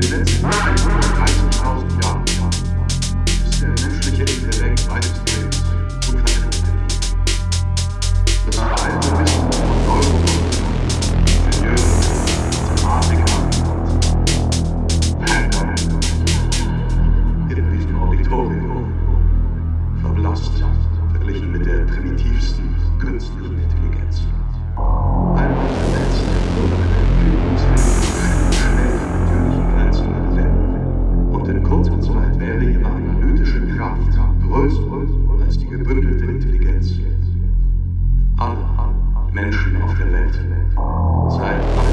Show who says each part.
Speaker 1: this. Volkes als die gebündelte Intelligenz. Alle Menschen auf der Welt, seit